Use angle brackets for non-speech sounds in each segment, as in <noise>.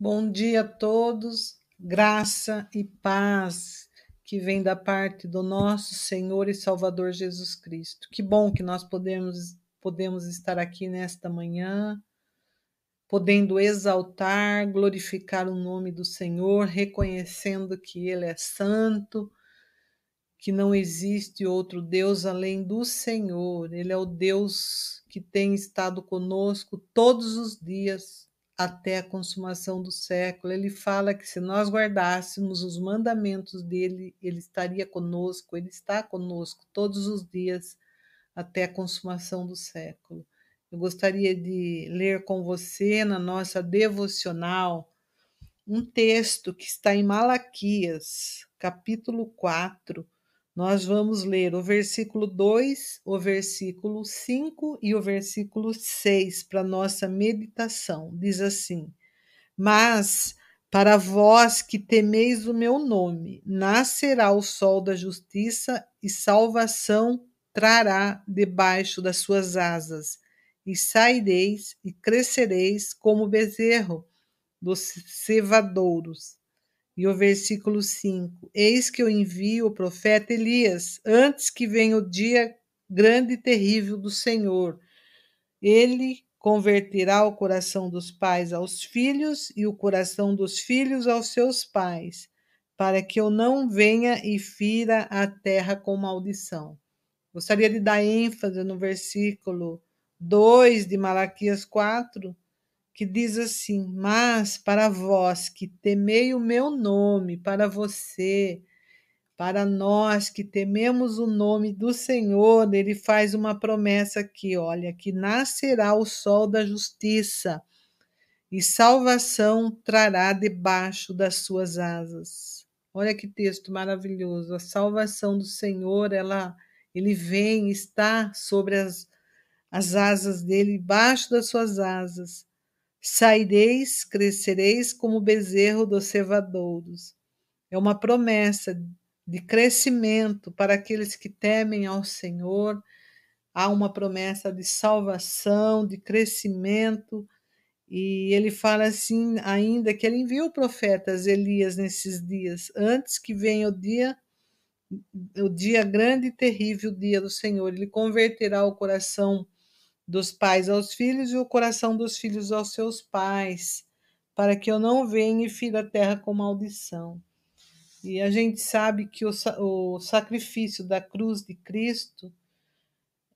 Bom dia a todos, graça e paz que vem da parte do nosso Senhor e Salvador Jesus Cristo. Que bom que nós podemos, podemos estar aqui nesta manhã, podendo exaltar, glorificar o nome do Senhor, reconhecendo que Ele é santo, que não existe outro Deus além do Senhor. Ele é o Deus que tem estado conosco todos os dias até a consumação do século. Ele fala que se nós guardássemos os mandamentos dele, ele estaria conosco, ele está conosco todos os dias até a consumação do século. Eu gostaria de ler com você na nossa devocional um texto que está em Malaquias, capítulo 4, nós vamos ler o versículo 2, o versículo 5 e o versículo 6 para nossa meditação. Diz assim: Mas para vós que temeis o meu nome, nascerá o sol da justiça e salvação trará debaixo das suas asas, e saireis e crescereis como bezerro dos cevadouros e o versículo 5: Eis que eu envio o profeta Elias, antes que venha o dia grande e terrível do Senhor. Ele converterá o coração dos pais aos filhos e o coração dos filhos aos seus pais, para que eu não venha e fira a terra com maldição. Gostaria de dar ênfase no versículo 2 de Malaquias 4, que diz assim: Mas para vós que temei o meu nome, para você, para nós que tememos o nome do Senhor, ele faz uma promessa aqui, olha, que nascerá o sol da justiça e salvação trará debaixo das suas asas. Olha que texto maravilhoso. A salvação do Senhor, ela ele vem, está sobre as, as asas dele, debaixo das suas asas. Saireis, crescereis como bezerro dos cevadouros. É uma promessa de crescimento para aqueles que temem ao Senhor. Há uma promessa de salvação, de crescimento. E ele fala assim ainda que ele enviou profetas Elias nesses dias, antes que venha o dia o dia grande e terrível dia do Senhor. Ele converterá o coração dos pais aos filhos e o coração dos filhos aos seus pais, para que eu não venha e fira a terra com maldição. E a gente sabe que o, o sacrifício da cruz de Cristo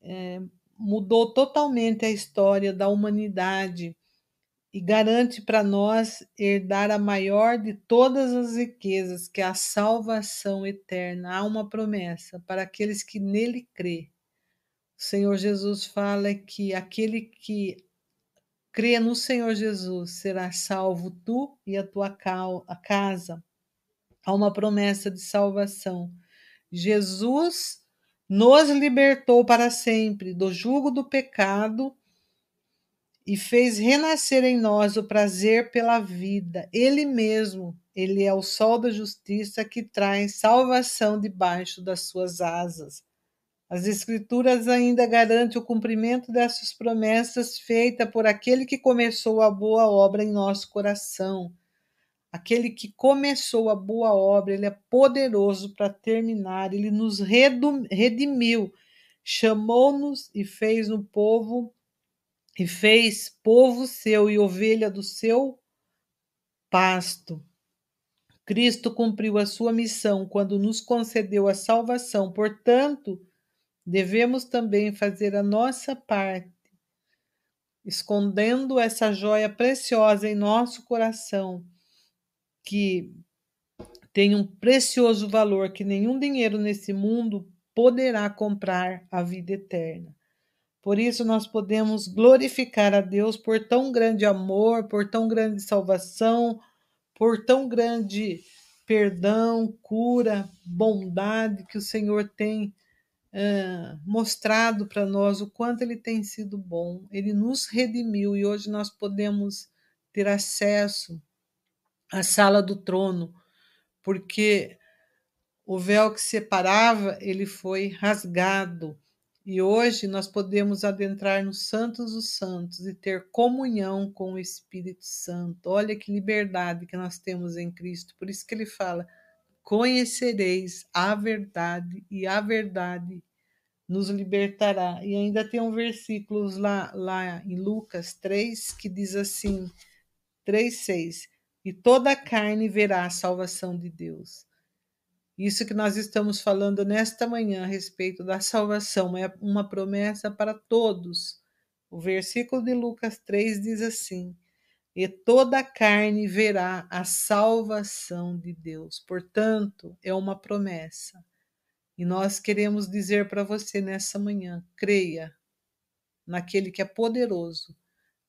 é, mudou totalmente a história da humanidade e garante para nós herdar a maior de todas as riquezas, que é a salvação eterna. Há uma promessa para aqueles que nele crê. Senhor Jesus fala que aquele que crê no Senhor Jesus será salvo tu e a tua casa. Há uma promessa de salvação. Jesus nos libertou para sempre do jugo do pecado e fez renascer em nós o prazer pela vida. Ele mesmo, ele é o sol da justiça que traz salvação debaixo das suas asas. As Escrituras ainda garantem o cumprimento dessas promessas feitas por aquele que começou a boa obra em nosso coração. Aquele que começou a boa obra, ele é poderoso para terminar, ele nos redimiu, chamou-nos e fez no povo e fez povo seu e ovelha do seu pasto. Cristo cumpriu a sua missão quando nos concedeu a salvação. Portanto, devemos também fazer a nossa parte, escondendo essa joia preciosa em nosso coração, que tem um precioso valor que nenhum dinheiro nesse mundo poderá comprar a vida eterna. Por isso, nós podemos glorificar a Deus por tão grande amor, por tão grande salvação, por tão grande perdão, cura, bondade que o Senhor tem mostrado para nós o quanto ele tem sido bom. Ele nos redimiu e hoje nós podemos ter acesso à sala do trono, porque o véu que separava ele foi rasgado E hoje nós podemos adentrar nos Santos dos Santos e ter comunhão com o Espírito Santo. Olha que liberdade que nós temos em Cristo. Por isso que ele fala: conhecereis a verdade e a verdade nos libertará. E ainda tem um versículo lá, lá em Lucas 3 que diz assim: 3,6: E toda carne verá a salvação de Deus. Isso que nós estamos falando nesta manhã a respeito da salvação é uma promessa para todos. O versículo de Lucas 3 diz assim: E toda a carne verá a salvação de Deus. Portanto, é uma promessa. E nós queremos dizer para você nessa manhã: creia naquele que é poderoso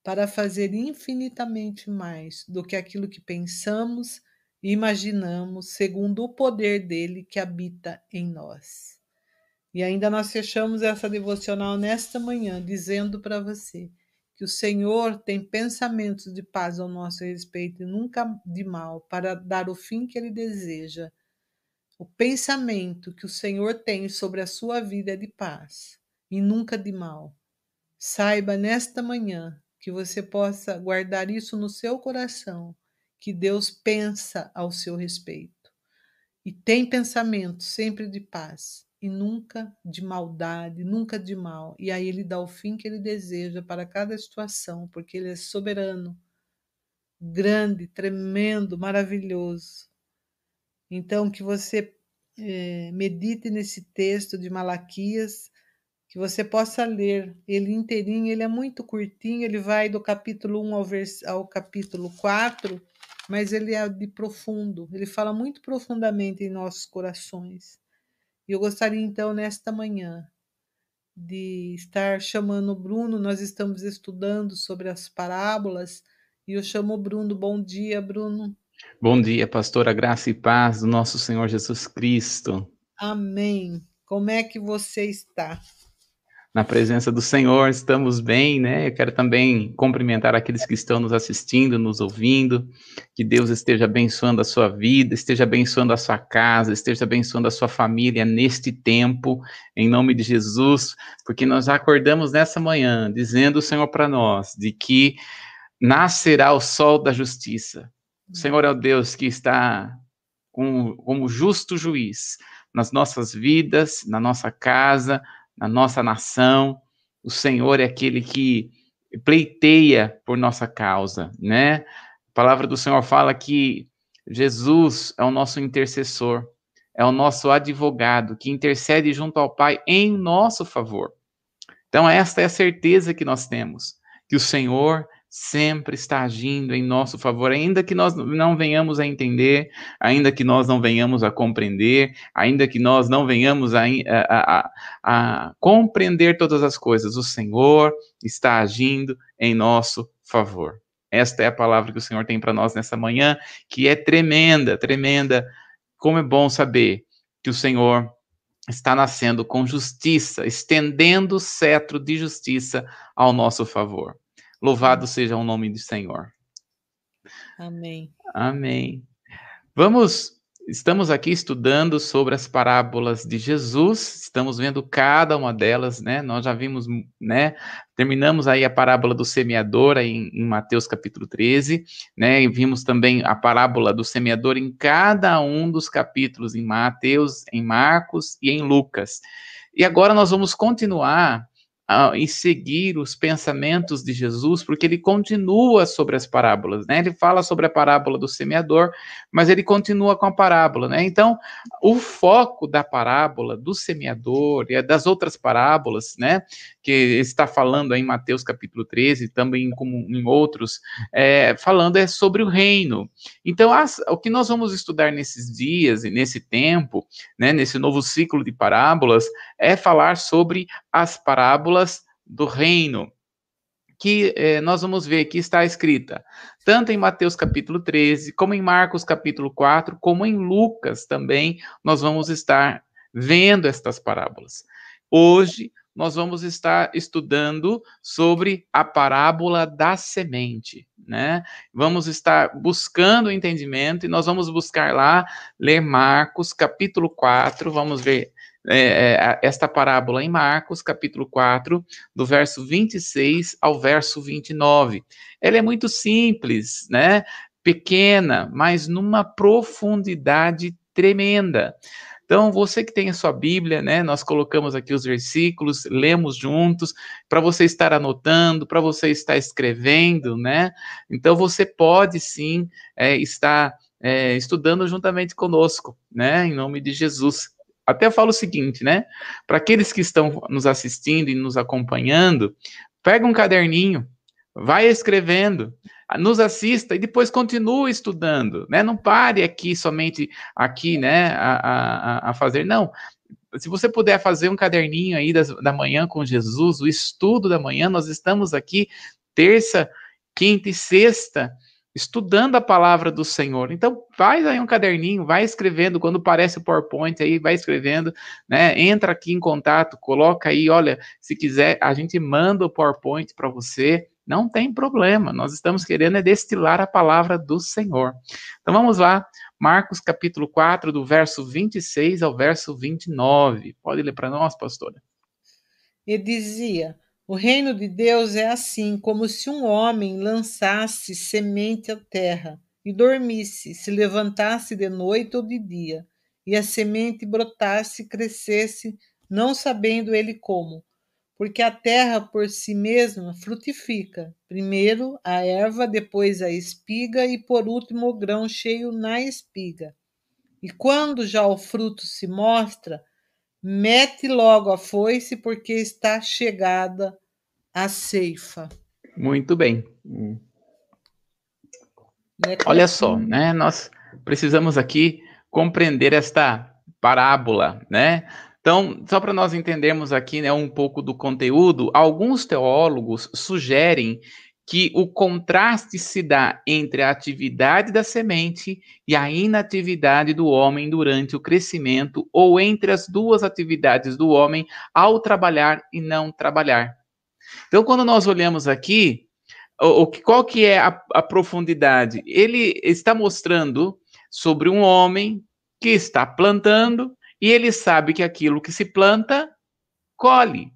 para fazer infinitamente mais do que aquilo que pensamos e imaginamos, segundo o poder dele que habita em nós. E ainda nós fechamos essa devocional nesta manhã dizendo para você que o Senhor tem pensamentos de paz ao nosso respeito e nunca de mal, para dar o fim que ele deseja. O pensamento que o Senhor tem sobre a sua vida é de paz e nunca de mal. Saiba nesta manhã que você possa guardar isso no seu coração, que Deus pensa ao seu respeito. E tem pensamento sempre de paz e nunca de maldade, nunca de mal. E aí ele dá o fim que ele deseja para cada situação, porque ele é soberano, grande, tremendo, maravilhoso. Então, que você é, medite nesse texto de Malaquias que você possa ler ele inteirinho, ele é muito curtinho, ele vai do capítulo 1 ao, vers ao capítulo 4, mas ele é de profundo, ele fala muito profundamente em nossos corações. E eu gostaria então, nesta manhã, de estar chamando o Bruno, nós estamos estudando sobre as parábolas, e eu chamo o Bruno. Bom dia, Bruno. Bom dia, pastora, graça e paz do nosso Senhor Jesus Cristo. Amém. Como é que você está? Na presença do Senhor, estamos bem, né? Eu quero também cumprimentar aqueles que estão nos assistindo, nos ouvindo, que Deus esteja abençoando a sua vida, esteja abençoando a sua casa, esteja abençoando a sua família neste tempo, em nome de Jesus, porque nós acordamos nessa manhã dizendo o Senhor para nós de que nascerá o sol da justiça. O Senhor é o Deus que está como, como justo juiz nas nossas vidas, na nossa casa, na nossa nação. O Senhor é aquele que pleiteia por nossa causa, né? A palavra do Senhor fala que Jesus é o nosso intercessor, é o nosso advogado que intercede junto ao Pai em nosso favor. Então, esta é a certeza que nós temos, que o Senhor sempre está agindo em nosso favor, ainda que nós não venhamos a entender, ainda que nós não venhamos a compreender, ainda que nós não venhamos a, a, a, a compreender todas as coisas, o Senhor está agindo em nosso favor. Esta é a palavra que o Senhor tem para nós nessa manhã, que é tremenda, tremenda. Como é bom saber que o Senhor está nascendo com justiça, estendendo o cetro de justiça ao nosso favor. Louvado seja o nome do Senhor. Amém. Amém. Vamos, estamos aqui estudando sobre as parábolas de Jesus, estamos vendo cada uma delas, né? Nós já vimos, né? Terminamos aí a parábola do semeador em, em Mateus capítulo 13, né? E vimos também a parábola do semeador em cada um dos capítulos, em Mateus, em Marcos e em Lucas. E agora nós vamos continuar e seguir os pensamentos de Jesus, porque ele continua sobre as parábolas, né? Ele fala sobre a parábola do semeador, mas ele continua com a parábola, né? Então, o foco da parábola do semeador e das outras parábolas, né, que está falando em Mateus capítulo 13, também como em outros, é, falando é sobre o reino. Então, as, o que nós vamos estudar nesses dias e nesse tempo, né, nesse novo ciclo de parábolas, é falar sobre as parábolas do reino que eh, nós vamos ver que está escrita tanto em Mateus capítulo 13, como em Marcos capítulo 4, como em Lucas também, nós vamos estar vendo estas parábolas. Hoje nós vamos estar estudando sobre a parábola da semente, né? Vamos estar buscando o entendimento e nós vamos buscar lá ler Marcos capítulo 4, vamos ver é, é, esta parábola em Marcos, capítulo 4, do verso 26 ao verso 29. Ela é muito simples, né? Pequena, mas numa profundidade tremenda. Então, você que tem a sua Bíblia, né? Nós colocamos aqui os versículos, lemos juntos, para você estar anotando, para você estar escrevendo, né? Então, você pode sim é, estar é, estudando juntamente conosco, né? Em nome de Jesus. Até falo o seguinte, né? Para aqueles que estão nos assistindo e nos acompanhando, pega um caderninho, vai escrevendo, nos assista e depois continue estudando, né? Não pare aqui somente aqui, né? A, a, a fazer, não. Se você puder fazer um caderninho aí das, da manhã com Jesus, o estudo da manhã, nós estamos aqui terça, quinta e sexta estudando a palavra do Senhor. Então, faz aí um caderninho, vai escrevendo, quando parece o PowerPoint aí, vai escrevendo, né? Entra aqui em contato, coloca aí, olha, se quiser, a gente manda o PowerPoint para você, não tem problema. Nós estamos querendo é destilar a palavra do Senhor. Então vamos lá, Marcos capítulo 4, do verso 26 ao verso 29. Pode ler para nós, pastora? E dizia: o reino de Deus é assim, como se um homem lançasse semente à terra e dormisse, se levantasse de noite ou de dia, e a semente brotasse e crescesse, não sabendo ele como. Porque a terra por si mesma frutifica, primeiro a erva, depois a espiga e por último o grão cheio na espiga. E quando já o fruto se mostra, Mete logo a foice, porque está chegada a ceifa. Muito bem. Né, Olha só, né? Nós precisamos aqui compreender esta parábola, né? Então, só para nós entendermos aqui né, um pouco do conteúdo, alguns teólogos sugerem que o contraste se dá entre a atividade da semente e a inatividade do homem durante o crescimento, ou entre as duas atividades do homem ao trabalhar e não trabalhar. Então, quando nós olhamos aqui, o, qual que é a, a profundidade? Ele está mostrando sobre um homem que está plantando e ele sabe que aquilo que se planta colhe,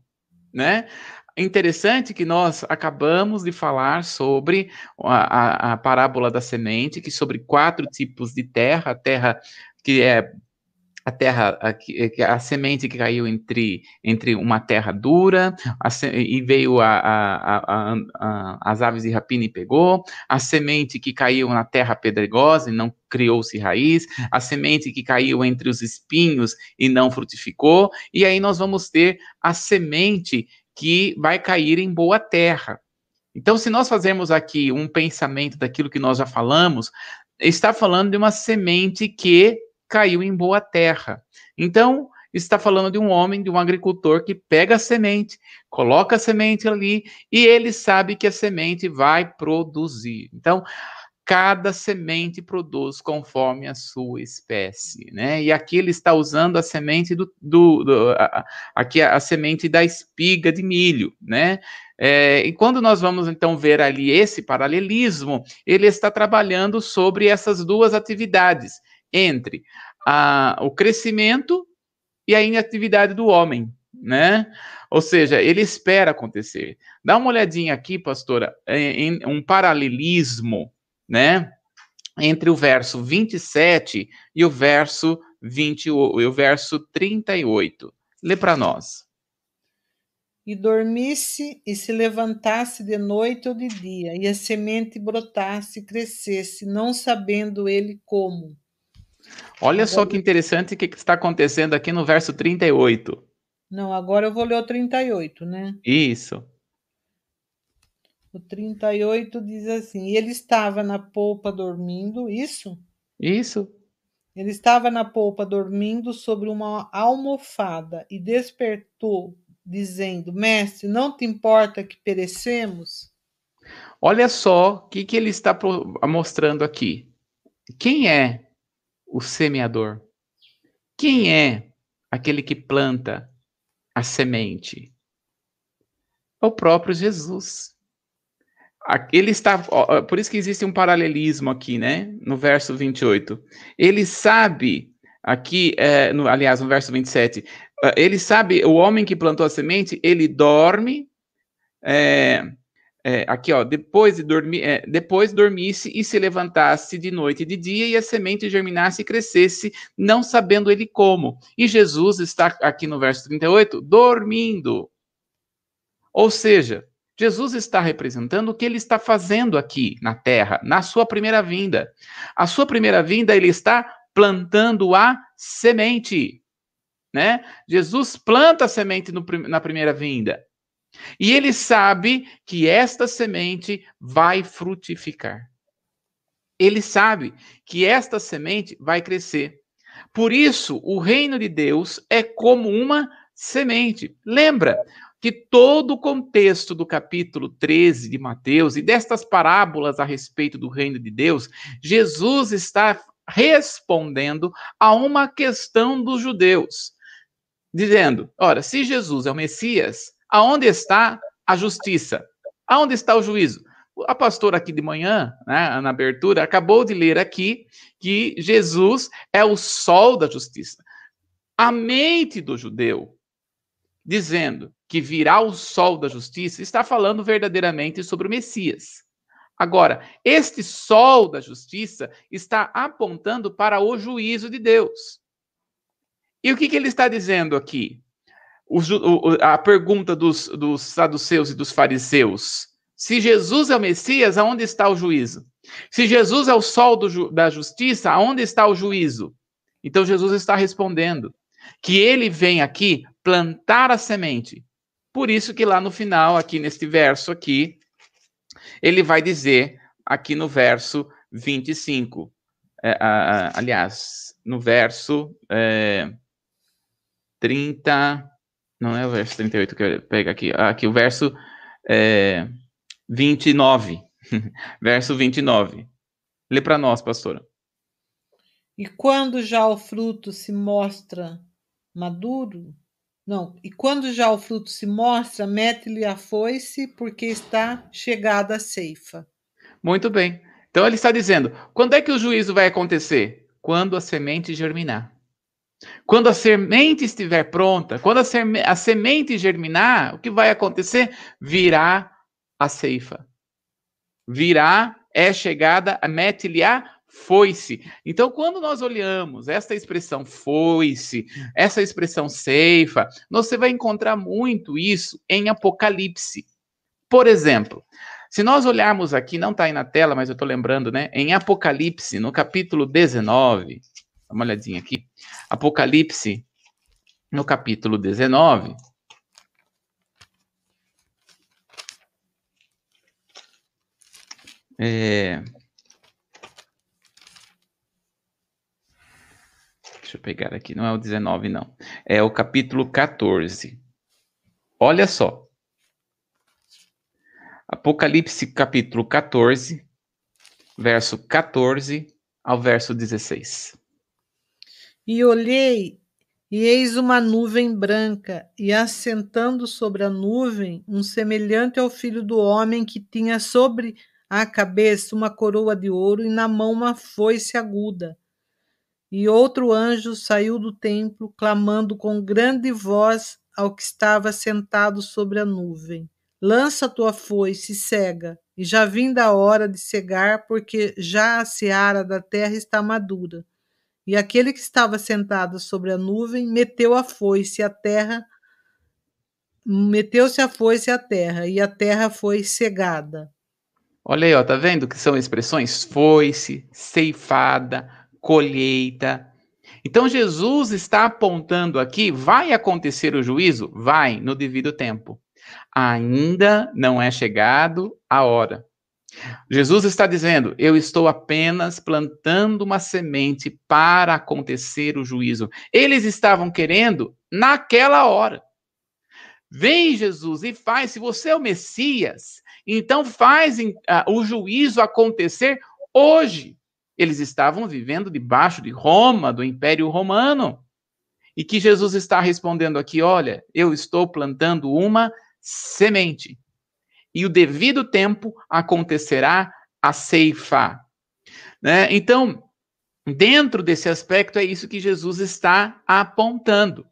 né? Interessante que nós acabamos de falar sobre a, a, a, parábola da semente, que sobre quatro tipos de terra, a terra que é a terra, a, a, semente que caiu entre, entre uma terra dura, a, e veio a, as aves de rapina e pegou, a semente que caiu na terra pedregosa e não criou-se raiz, a semente que caiu entre os espinhos e não frutificou, e aí nós vamos ter a semente que vai cair em boa terra. Então, se nós fazermos aqui um pensamento daquilo que nós já falamos, está falando de uma semente que caiu em boa terra. Então, está falando de um homem, de um agricultor que pega a semente, coloca a semente ali e ele sabe que a semente vai produzir. Então, cada semente produz conforme a sua espécie, né? E aqui ele está usando a semente do, do, do a, aqui a, a, semente da espiga de milho, né? É, e quando nós vamos então ver ali esse paralelismo, ele está trabalhando sobre essas duas atividades entre a, o crescimento e a inatividade do homem, né? Ou seja, ele espera acontecer. Dá uma olhadinha aqui, pastora, em, em um paralelismo né? Entre o verso 27 e o verso 20, e o verso 38. Lê para nós. E dormisse e se levantasse de noite ou de dia, e a semente brotasse e crescesse, não sabendo ele como. Olha agora... só que interessante o que está acontecendo aqui no verso 38. Não, agora eu vou ler o 38, né? Isso. O 38 diz assim: ele estava na polpa dormindo, isso? Isso. Ele estava na polpa dormindo sobre uma almofada e despertou, dizendo: Mestre, não te importa que perecemos? Olha só o que, que ele está mostrando aqui. Quem é o semeador? Quem é aquele que planta a semente? É o próprio Jesus. Ele está, por isso que existe um paralelismo aqui, né? No verso 28. Ele sabe, aqui, é, no, aliás, no verso 27, ah, ele sabe, o homem que plantou a semente, ele dorme, é, é, aqui ó, depois de dormir, é, depois dormisse e se levantasse de noite e de dia e a semente germinasse e crescesse, não sabendo ele como. E Jesus está aqui no verso 38, dormindo. Ou seja, Jesus está representando o que ele está fazendo aqui na terra, na sua primeira vinda. A sua primeira vinda, ele está plantando a semente. Né? Jesus planta a semente no, na primeira vinda. E ele sabe que esta semente vai frutificar. Ele sabe que esta semente vai crescer. Por isso, o reino de Deus é como uma semente. Lembra que todo o contexto do capítulo 13 de Mateus e destas parábolas a respeito do reino de Deus, Jesus está respondendo a uma questão dos judeus, dizendo: ora, se Jesus é o Messias, Aonde está a justiça? Aonde está o juízo? A pastora aqui de manhã, né, na abertura, acabou de ler aqui que Jesus é o sol da justiça. A mente do judeu, dizendo que virá o sol da justiça, está falando verdadeiramente sobre o Messias. Agora, este sol da justiça está apontando para o juízo de Deus. E o que, que ele está dizendo aqui? o, o, a pergunta dos, dos saduceus e dos fariseus: se Jesus é o Messias, aonde está o juízo? Se Jesus é o sol do, da justiça, aonde está o juízo? Então Jesus está respondendo que ele vem aqui plantar a semente. Por isso que lá no final, aqui neste verso aqui, ele vai dizer aqui no verso 25, é, aliás, no verso é, 30, não é o verso 38 que eu pego aqui. Aqui o verso é, 29. <laughs> verso 29. Lê para nós, pastora. E quando já o fruto se mostra maduro, não, e quando já o fruto se mostra, mete-lhe a foice, porque está chegada a ceifa. Muito bem. Então ele está dizendo: quando é que o juízo vai acontecer? Quando a semente germinar. Quando a semente estiver pronta, quando a, seme a semente germinar, o que vai acontecer? Virá a ceifa. Virá, é chegada, mete-lhe a foi-se. Então, quando nós olhamos esta expressão foi-se, essa expressão ceifa, você vai encontrar muito isso em Apocalipse. Por exemplo, se nós olharmos aqui, não está aí na tela, mas eu estou lembrando, né? Em Apocalipse, no capítulo 19, Dá uma olhadinha aqui. Apocalipse, no capítulo 19. É... Deixa eu pegar aqui, não é o 19, não. É o capítulo 14. Olha só. Apocalipse, capítulo 14, verso 14 ao verso 16. E olhei, e eis uma nuvem branca, e assentando sobre a nuvem, um semelhante ao filho do homem que tinha sobre a cabeça uma coroa de ouro e na mão uma foice aguda. E outro anjo saiu do templo, clamando com grande voz ao que estava sentado sobre a nuvem: Lança tua foice e cega, e já vinda a hora de cegar, porque já a seara da terra está madura. E aquele que estava sentado sobre a nuvem meteu a foice à terra, meteu-se a foice à terra, e a terra foi cegada. Olha aí, ó, tá vendo que são expressões foice, ceifada, colheita. Então Jesus está apontando aqui, vai acontecer o juízo? Vai, no devido tempo. Ainda não é chegado a hora. Jesus está dizendo: Eu estou apenas plantando uma semente para acontecer o juízo. Eles estavam querendo naquela hora. Vem Jesus e faz, se você é o Messias, então faz uh, o juízo acontecer hoje. Eles estavam vivendo debaixo de Roma, do Império Romano. E que Jesus está respondendo aqui: olha, eu estou plantando uma semente e o devido tempo acontecerá a ceifa. Né? Então, dentro desse aspecto, é isso que Jesus está apontando.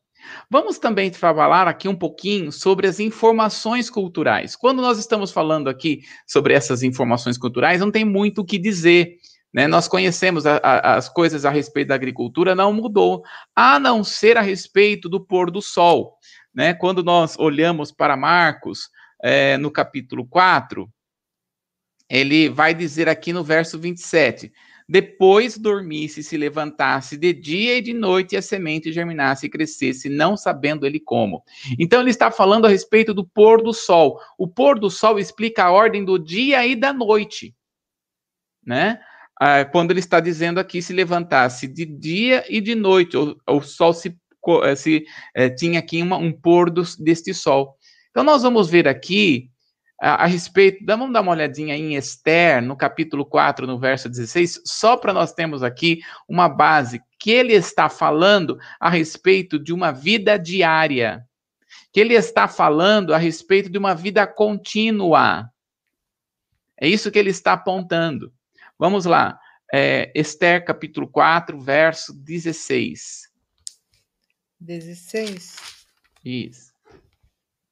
Vamos também falar aqui um pouquinho sobre as informações culturais. Quando nós estamos falando aqui sobre essas informações culturais, não tem muito o que dizer. Né? Nós conhecemos a, a, as coisas a respeito da agricultura, não mudou, a não ser a respeito do pôr do sol. Né? Quando nós olhamos para Marcos, é, no capítulo 4, ele vai dizer aqui no verso 27 depois dormisse, se levantasse de dia e de noite, e a semente germinasse e crescesse, não sabendo ele como. Então ele está falando a respeito do pôr do sol. O pôr do sol explica a ordem do dia e da noite, né? Ah, quando ele está dizendo aqui se levantasse de dia e de noite, o, o sol se, eh, se eh, tinha aqui uma, um pôr do, deste sol. Então nós vamos ver aqui a, a, respeito, vamos dar uma olhadinha em Esther, no capítulo 4, no verso 16, só para nós termos aqui uma base, que ele está falando a respeito de uma vida diária, que ele está falando a respeito de uma vida contínua. É isso que ele está apontando. Vamos lá, é, Esther, capítulo 4, verso 16. 16? Isso.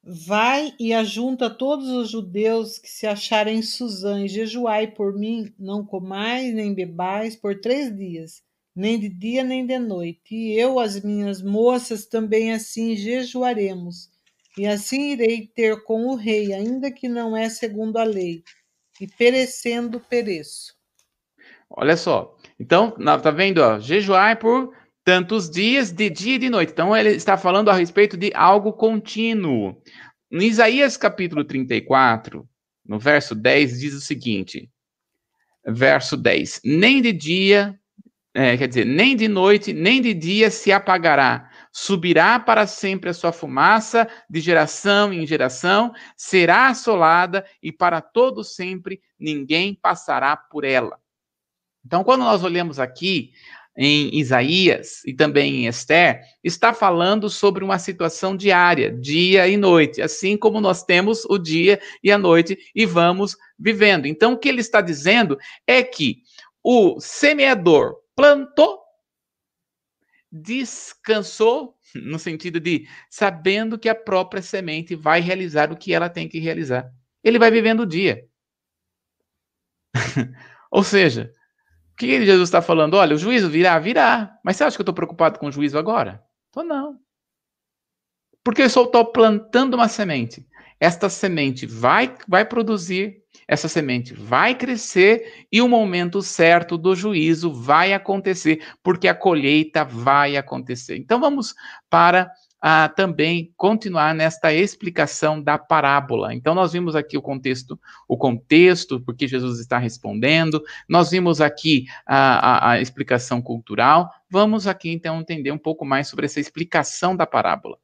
Vai e ajunta todos os judeus que se acharem em Suzã e jejuai por mim, não comais nem bebais por três dias, nem de dia nem de noite. E eu, as minhas moças, também assim jejuaremos. E assim irei ter com o rei, ainda que não é segundo a lei, e perecendo pereço. Olha só. Então, tá vendo? Ó, jejuai por tantos dias de dia e de noite. Então, ele está falando a respeito de algo contínuo. Em Isaías capítulo 34, no verso 10, diz o seguinte: verso 10: Nem de dia, é, quer dizer, nem de noite, nem de dia se apagará. Subirá para sempre a sua fumaça, de geração em geração, será assolada e para todo sempre ninguém passará por ela. Então, quando nós olhamos aqui em Isaías e também em Esther, está falando sobre uma situação diária, dia e noite, assim como nós temos o dia e a noite e vamos vivendo. Então, o que ele está dizendo é que o semeador plantou, descansou, <laughs> no sentido de sabendo que a própria semente vai realizar o que ela tem que realizar. Ele vai vivendo o dia. <laughs> Ou seja, o que Jesus está falando? Olha, o juízo virá? Virá. Mas você acha que eu estou preocupado com o juízo agora? Estou não. Porque eu só estou plantando uma semente. Esta semente vai, vai produzir, essa semente vai crescer e o momento certo do juízo vai acontecer, porque a colheita vai acontecer. Então vamos para também continuar nesta explicação da parábola. Então nós vimos aqui o contexto, o contexto porque Jesus está respondendo. Nós vimos aqui a, a, a explicação cultural. Vamos aqui então entender um pouco mais sobre essa explicação da parábola.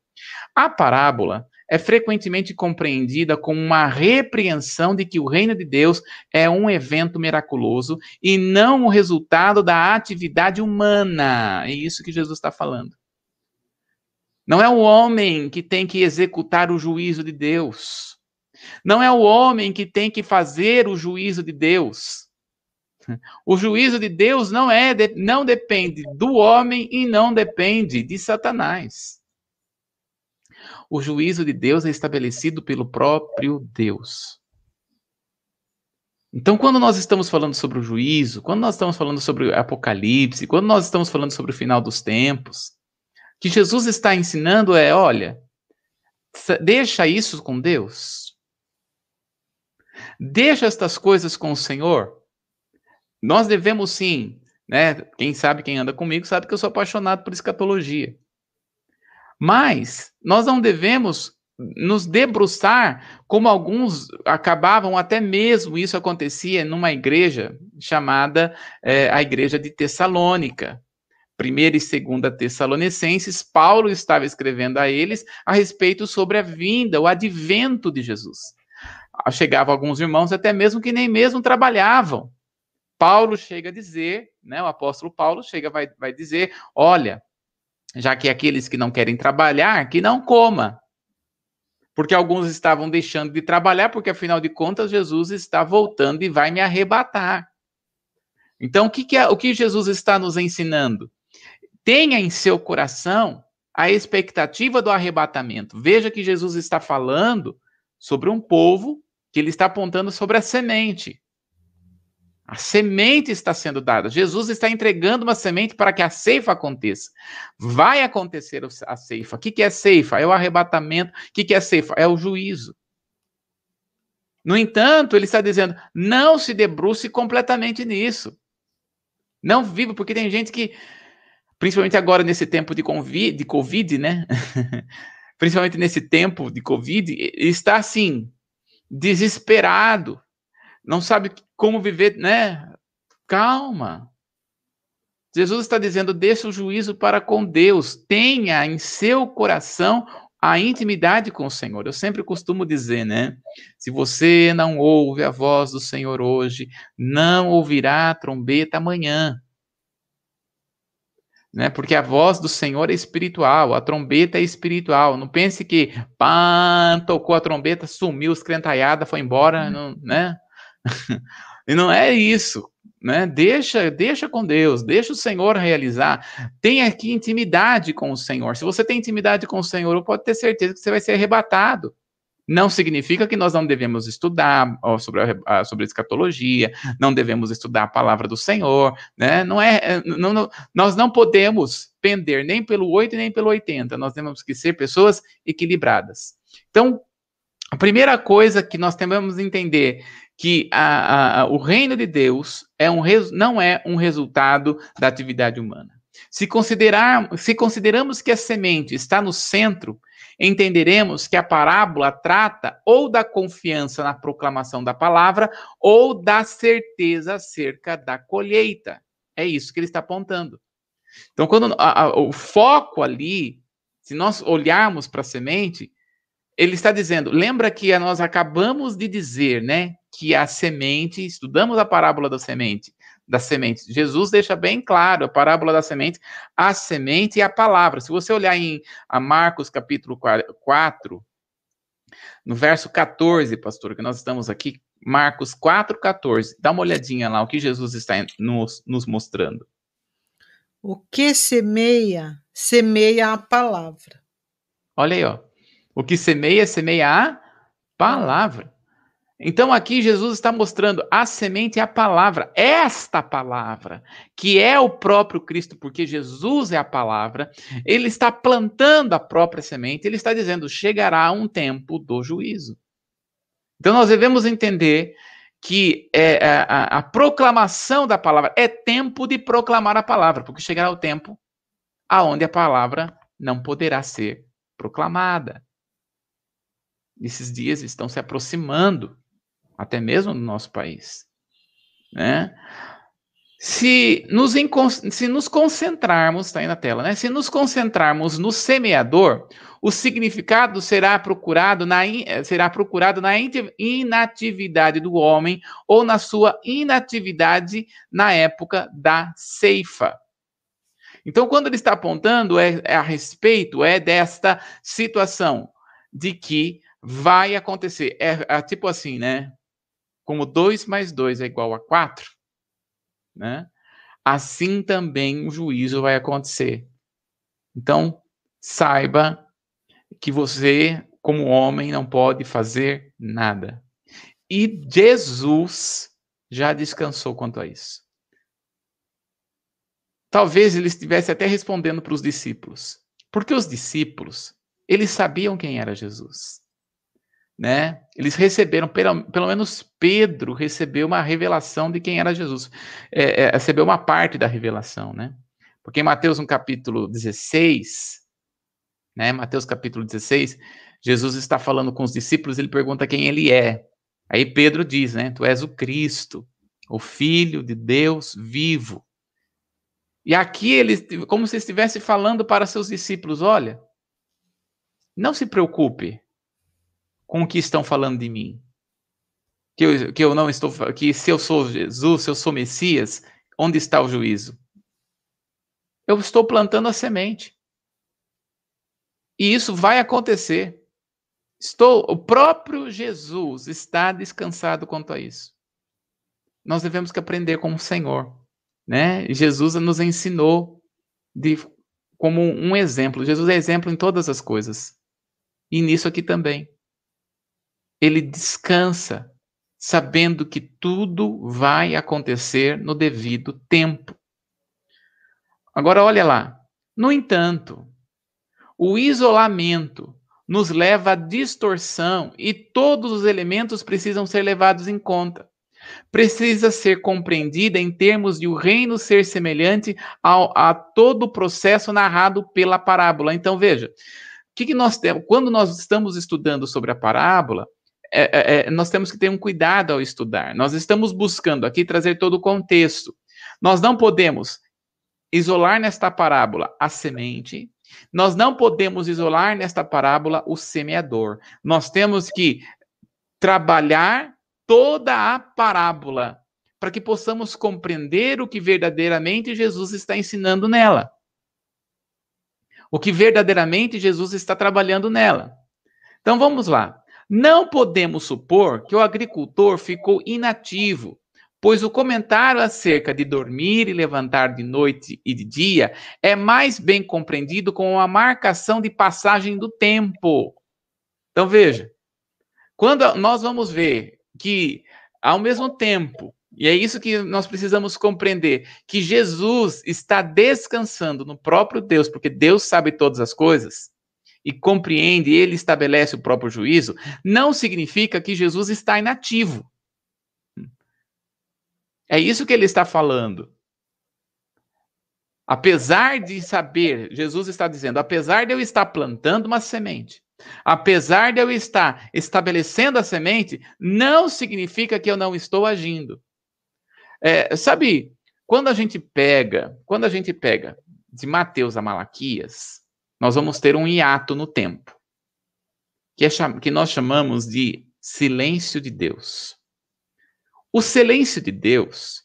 A parábola é frequentemente compreendida como uma repreensão de que o reino de Deus é um evento miraculoso e não o resultado da atividade humana. É isso que Jesus está falando. Não é o homem que tem que executar o juízo de Deus. Não é o homem que tem que fazer o juízo de Deus. O juízo de Deus não é não depende do homem e não depende de Satanás. O juízo de Deus é estabelecido pelo próprio Deus. Então, quando nós estamos falando sobre o juízo, quando nós estamos falando sobre o Apocalipse, quando nós estamos falando sobre o final dos tempos, que Jesus está ensinando é: olha, deixa isso com Deus. Deixa estas coisas com o Senhor. Nós devemos sim, né? Quem sabe, quem anda comigo, sabe que eu sou apaixonado por escatologia. Mas nós não devemos nos debruçar como alguns acabavam, até mesmo isso acontecia numa igreja chamada é, a Igreja de Tessalônica primeira e segunda Tessalonicenses, Paulo estava escrevendo a eles a respeito sobre a vinda, o advento de Jesus. Chegavam alguns irmãos até mesmo que nem mesmo trabalhavam. Paulo chega a dizer, né, o apóstolo Paulo chega vai, vai dizer, olha, já que aqueles que não querem trabalhar, que não coma. Porque alguns estavam deixando de trabalhar, porque afinal de contas Jesus está voltando e vai me arrebatar. Então, o que, que é, o que Jesus está nos ensinando? Tenha em seu coração a expectativa do arrebatamento. Veja que Jesus está falando sobre um povo que ele está apontando sobre a semente. A semente está sendo dada. Jesus está entregando uma semente para que a ceifa aconteça. Vai acontecer a ceifa. O que é ceifa? É o arrebatamento. O que é ceifa? É o juízo. No entanto, ele está dizendo: não se debruce completamente nisso. Não viva, porque tem gente que, principalmente agora nesse tempo de COVID, de COVID né? <laughs> principalmente nesse tempo de Covid, está assim, desesperado, não sabe como viver, né? Calma. Jesus está dizendo: deixa o juízo para com Deus, tenha em seu coração a intimidade com o Senhor. Eu sempre costumo dizer, né? Se você não ouve a voz do Senhor hoje, não ouvirá a trombeta amanhã. Né? Porque a voz do Senhor é espiritual, a trombeta é espiritual. Não pense que pá, tocou a trombeta, sumiu, escrentaiada, foi embora, hum. não, né? <laughs> e não é isso né? Deixa, deixa com Deus, deixa o Senhor realizar. Tenha aqui intimidade com o Senhor. Se você tem intimidade com o Senhor, pode ter certeza que você vai ser arrebatado. Não significa que nós não devemos estudar sobre a, sobre a escatologia, não devemos estudar a palavra do Senhor, né? Não é, é não, não, nós não podemos pender nem pelo 8 nem pelo 80. Nós temos que ser pessoas equilibradas. Então, a primeira coisa que nós temos que entender que a, a, o reino de Deus é um, não é um resultado da atividade humana. Se, considerar, se consideramos que a semente está no centro, entenderemos que a parábola trata ou da confiança na proclamação da palavra ou da certeza acerca da colheita. É isso que ele está apontando. Então, quando a, a, o foco ali, se nós olharmos para a semente, ele está dizendo, lembra que nós acabamos de dizer, né, que a semente, estudamos a parábola da semente, da semente. Jesus deixa bem claro a parábola da semente, a semente e a palavra. Se você olhar em a Marcos capítulo 4, no verso 14, pastor, que nós estamos aqui, Marcos 4, 14, dá uma olhadinha lá, o que Jesus está nos, nos mostrando. O que semeia, semeia a palavra. Olha aí, ó. O que semeia, semeia a palavra. Então aqui Jesus está mostrando a semente é a palavra, esta palavra, que é o próprio Cristo, porque Jesus é a palavra, ele está plantando a própria semente, ele está dizendo: chegará um tempo do juízo. Então nós devemos entender que é, é a, a proclamação da palavra é tempo de proclamar a palavra, porque chegará o tempo aonde a palavra não poderá ser proclamada. Esses dias estão se aproximando, até mesmo no nosso país. Né? Se nos, se nos concentrarmos, está aí na tela, né? Se nos concentrarmos no semeador, o significado será procurado na, será procurado na inatividade do homem ou na sua inatividade na época da ceifa. Então, quando ele está apontando, é, é a respeito é desta situação de que vai acontecer. É, é tipo assim, né? Como 2 mais 2 é igual a 4, né? Assim também o juízo vai acontecer. Então, saiba que você, como homem, não pode fazer nada. E Jesus já descansou quanto a isso. Talvez ele estivesse até respondendo para os discípulos. Porque os discípulos, eles sabiam quem era Jesus né? Eles receberam, pelo, pelo menos Pedro recebeu uma revelação de quem era Jesus. É, é, recebeu uma parte da revelação, né? Porque em Mateus, no capítulo 16, né? Mateus capítulo 16, Jesus está falando com os discípulos, ele pergunta quem ele é. Aí Pedro diz, né? Tu és o Cristo, o Filho de Deus vivo. E aqui ele, como se estivesse falando para seus discípulos, olha, não se preocupe, com o que estão falando de mim. Que eu, que eu não estou. Que se eu sou Jesus, se eu sou Messias, onde está o juízo? Eu estou plantando a semente. E isso vai acontecer. Estou, o próprio Jesus está descansado quanto a isso. Nós devemos que aprender com o Senhor, né? Jesus nos ensinou de como um exemplo. Jesus é exemplo em todas as coisas. E nisso aqui também. Ele descansa, sabendo que tudo vai acontecer no devido tempo. Agora, olha lá. No entanto, o isolamento nos leva à distorção e todos os elementos precisam ser levados em conta. Precisa ser compreendida em termos de o reino ser semelhante ao, a todo o processo narrado pela parábola. Então, veja, que, que nós temos? Quando nós estamos estudando sobre a parábola, é, é, nós temos que ter um cuidado ao estudar. Nós estamos buscando aqui trazer todo o contexto. Nós não podemos isolar nesta parábola a semente, nós não podemos isolar nesta parábola o semeador. Nós temos que trabalhar toda a parábola para que possamos compreender o que verdadeiramente Jesus está ensinando nela. O que verdadeiramente Jesus está trabalhando nela. Então vamos lá. Não podemos supor que o agricultor ficou inativo pois o comentário acerca de dormir e levantar de noite e de dia é mais bem compreendido como uma marcação de passagem do tempo. Então veja, quando nós vamos ver que ao mesmo tempo, e é isso que nós precisamos compreender, que Jesus está descansando no próprio Deus, porque Deus sabe todas as coisas e compreende, ele estabelece o próprio juízo, não significa que Jesus está inativo. É isso que ele está falando. Apesar de saber, Jesus está dizendo, apesar de eu estar plantando uma semente, apesar de eu estar estabelecendo a semente, não significa que eu não estou agindo. É, sabe, quando a gente pega, quando a gente pega de Mateus a Malaquias, nós vamos ter um hiato no tempo, que, é, que nós chamamos de silêncio de Deus. O silêncio de Deus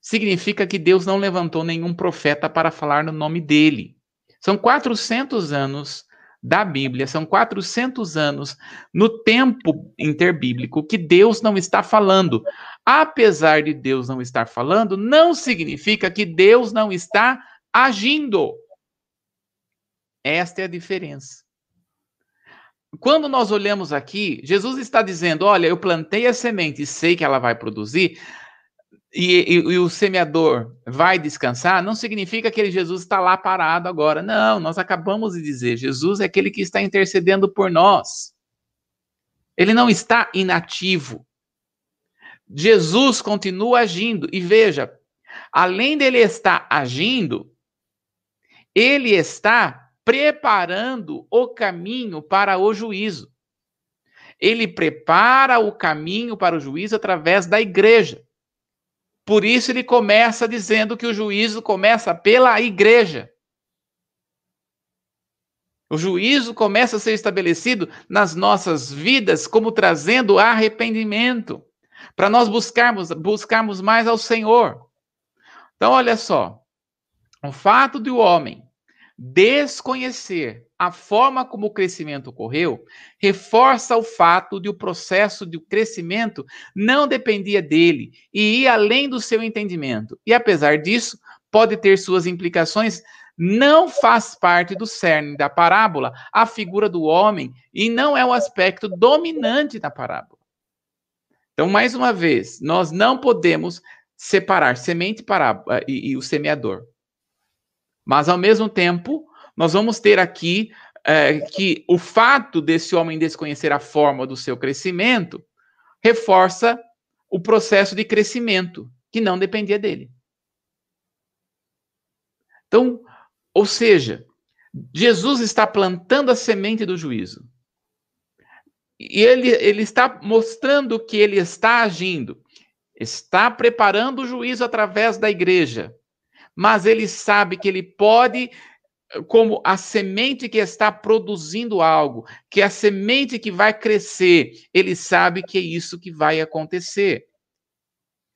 significa que Deus não levantou nenhum profeta para falar no nome dele. São 400 anos da Bíblia, são 400 anos no tempo interbíblico que Deus não está falando. Apesar de Deus não estar falando, não significa que Deus não está agindo. Esta é a diferença. Quando nós olhamos aqui, Jesus está dizendo: Olha, eu plantei a semente e sei que ela vai produzir, e, e, e, o semeador vai descansar, não significa que Jesus está lá parado agora. Não, nós acabamos de dizer: Jesus é aquele que está intercedendo por nós. Ele não está inativo. Jesus continua agindo. E veja, além dele estar agindo, ele está preparando o caminho para o juízo. Ele prepara o caminho para o juízo através da igreja. Por isso ele começa dizendo que o juízo começa pela igreja. O juízo começa a ser estabelecido nas nossas vidas como trazendo arrependimento, para nós buscarmos buscarmos mais ao Senhor. Então olha só, o fato de o homem Desconhecer a forma como o crescimento ocorreu reforça o fato de o processo de crescimento não dependia dele e ia além do seu entendimento. E apesar disso, pode ter suas implicações não faz parte do cerne da parábola a figura do homem e não é o aspecto dominante da parábola. Então, mais uma vez, nós não podemos separar semente e, e o semeador. Mas, ao mesmo tempo, nós vamos ter aqui é, que o fato desse homem desconhecer a forma do seu crescimento reforça o processo de crescimento, que não dependia dele. Então, ou seja, Jesus está plantando a semente do juízo. E ele, ele está mostrando que ele está agindo, está preparando o juízo através da igreja mas ele sabe que ele pode, como a semente que está produzindo algo, que é a semente que vai crescer, ele sabe que é isso que vai acontecer.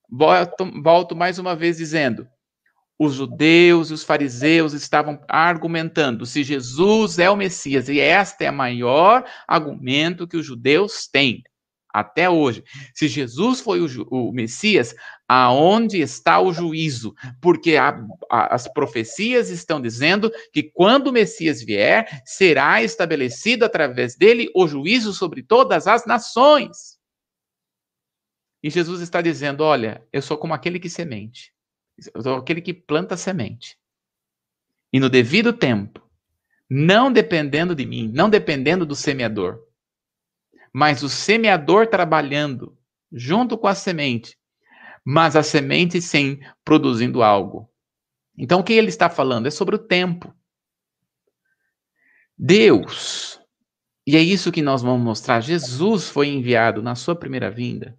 Volto, volto mais uma vez dizendo: os judeus e os fariseus estavam argumentando se Jesus é o Messias, e este é o maior argumento que os judeus têm. Até hoje. Se Jesus foi o, o Messias, aonde está o juízo? Porque a, a, as profecias estão dizendo que quando o Messias vier, será estabelecido através dele o juízo sobre todas as nações. E Jesus está dizendo: Olha, eu sou como aquele que semente, eu sou aquele que planta semente. E no devido tempo, não dependendo de mim, não dependendo do semeador, mas o semeador trabalhando junto com a semente, mas a semente sim produzindo algo. Então o que ele está falando é sobre o tempo. Deus, e é isso que nós vamos mostrar, Jesus foi enviado na sua primeira vinda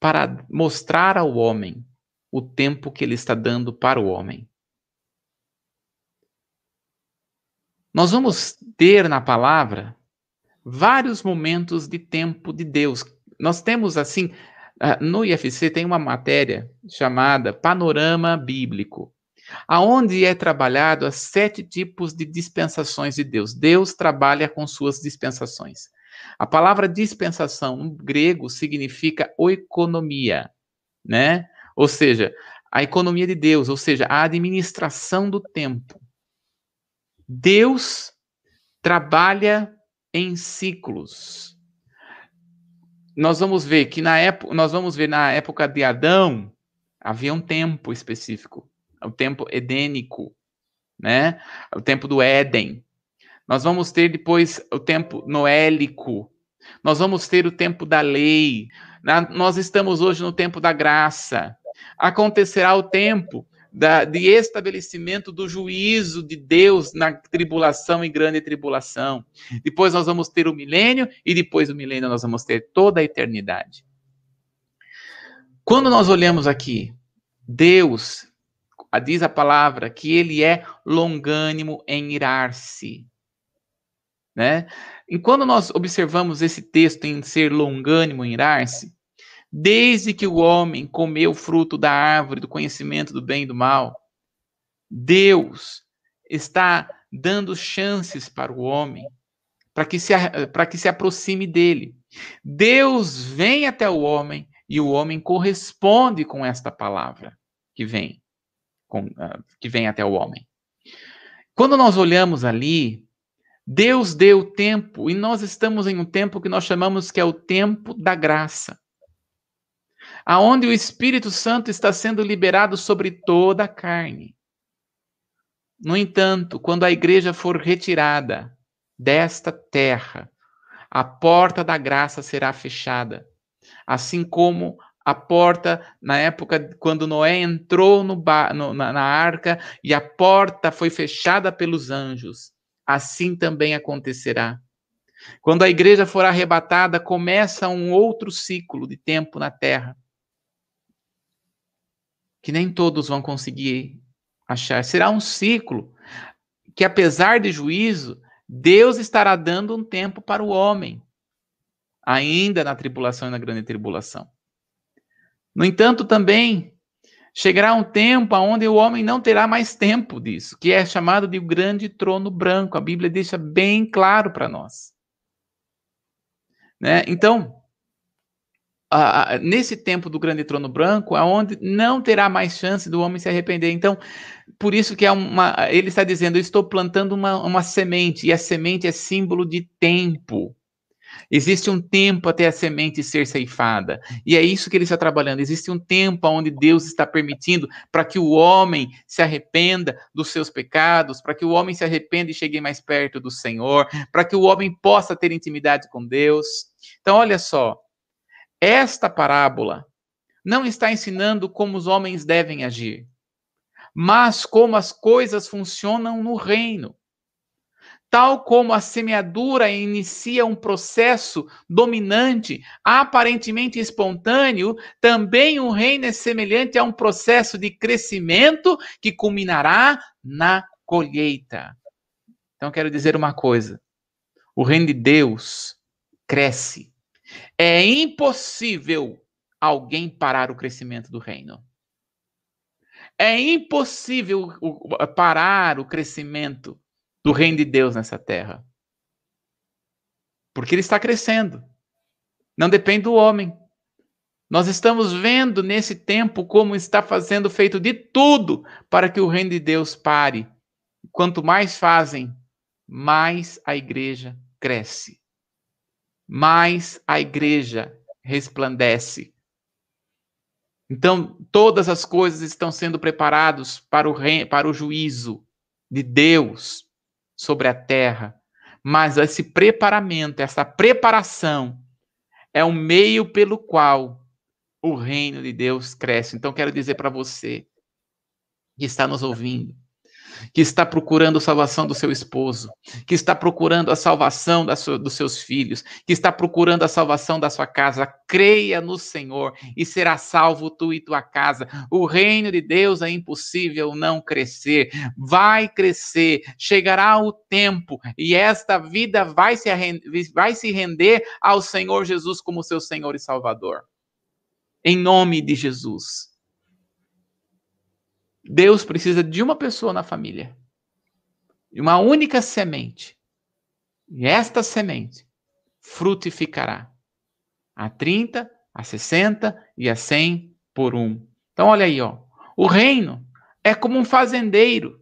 para mostrar ao homem o tempo que ele está dando para o homem. Nós vamos ter na palavra vários momentos de tempo de Deus. Nós temos assim, ah, no IFC tem uma matéria chamada Panorama Bíblico, aonde é trabalhado as sete tipos de dispensações de Deus. Deus trabalha com suas dispensações. A palavra dispensação no grego significa oikonomia, né? Ou seja, a economia de Deus, ou seja, a administração do tempo. Deus trabalha em ciclos. Nós vamos ver que na época, nós vamos ver na época de Adão havia um tempo específico, o tempo edênico, né? O tempo do Éden. Nós vamos ter depois o tempo noélico. Nós vamos ter o tempo da lei. nós estamos hoje no tempo da graça. Acontecerá o tempo da, de estabelecimento do juízo de Deus na tribulação e grande tribulação. Depois nós vamos ter o milênio, e depois do milênio nós vamos ter toda a eternidade. Quando nós olhamos aqui, Deus, diz a palavra, que ele é longânimo em irar-se. Né? E quando nós observamos esse texto em ser longânimo em irar-se, Desde que o homem comeu o fruto da árvore do conhecimento do bem e do mal, Deus está dando chances para o homem para que, se, para que se aproxime dele. Deus vem até o homem e o homem corresponde com esta palavra que vem, com, uh, que vem até o homem. Quando nós olhamos ali, Deus deu tempo e nós estamos em um tempo que nós chamamos que é o tempo da graça aonde o Espírito Santo está sendo liberado sobre toda a carne. No entanto, quando a igreja for retirada desta terra, a porta da graça será fechada, assim como a porta na época quando Noé entrou no, no, na, na arca e a porta foi fechada pelos anjos, assim também acontecerá. Quando a igreja for arrebatada, começa um outro ciclo de tempo na terra que nem todos vão conseguir achar. Será um ciclo que, apesar de juízo, Deus estará dando um tempo para o homem, ainda na tribulação e na grande tribulação. No entanto, também chegará um tempo onde o homem não terá mais tempo disso, que é chamado de o grande trono branco. A Bíblia deixa bem claro para nós. Né? Então, nesse tempo do grande trono branco, aonde não terá mais chance do homem se arrepender. Então, por isso que é uma, ele está dizendo, eu estou plantando uma, uma semente, e a semente é símbolo de tempo. Existe um tempo até a semente ser ceifada. E é isso que ele está trabalhando. Existe um tempo onde Deus está permitindo para que o homem se arrependa dos seus pecados, para que o homem se arrependa e chegue mais perto do Senhor, para que o homem possa ter intimidade com Deus. Então, olha só, esta parábola não está ensinando como os homens devem agir, mas como as coisas funcionam no reino. Tal como a semeadura inicia um processo dominante, aparentemente espontâneo, também o reino é semelhante a um processo de crescimento que culminará na colheita. Então, quero dizer uma coisa: o reino de Deus cresce é impossível alguém parar o crescimento do reino. É impossível parar o crescimento do reino de Deus nessa terra. Porque ele está crescendo. Não depende do homem. Nós estamos vendo nesse tempo como está fazendo feito de tudo para que o reino de Deus pare. Quanto mais fazem, mais a igreja cresce. Mais a igreja resplandece. Então, todas as coisas estão sendo preparadas para o, reino, para o juízo de Deus sobre a terra. Mas esse preparamento, essa preparação, é o meio pelo qual o reino de Deus cresce. Então, quero dizer para você que está nos ouvindo, que está procurando a salvação do seu esposo, que está procurando a salvação sua, dos seus filhos, que está procurando a salvação da sua casa, creia no Senhor e será salvo tu e tua casa. O reino de Deus é impossível não crescer, vai crescer, chegará o tempo e esta vida vai se, vai se render ao Senhor Jesus como seu Senhor e Salvador. Em nome de Jesus. Deus precisa de uma pessoa na família, de uma única semente. E esta semente frutificará a 30, a 60 e a 100 por um. Então, olha aí, ó. O reino é como um fazendeiro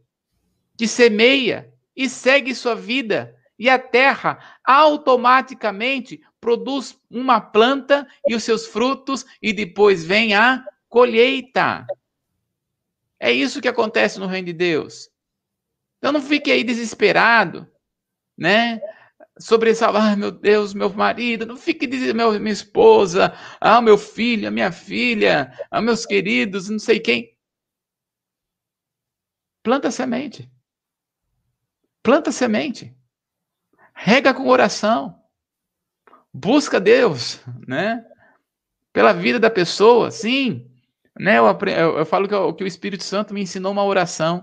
que semeia e segue sua vida, e a terra automaticamente produz uma planta e os seus frutos, e depois vem a colheita. É isso que acontece no reino de Deus. Então não fique aí desesperado, né? Sobre salvar, ah, meu Deus, meu marido, não fique dizendo, minha esposa, ah, meu filho, a minha filha, ah, meus queridos, não sei quem. Planta semente. Planta semente. Rega com oração. Busca Deus, né? Pela vida da pessoa, sim. Né, eu, eu, eu falo que, eu, que, o Espírito Santo me ensinou uma oração.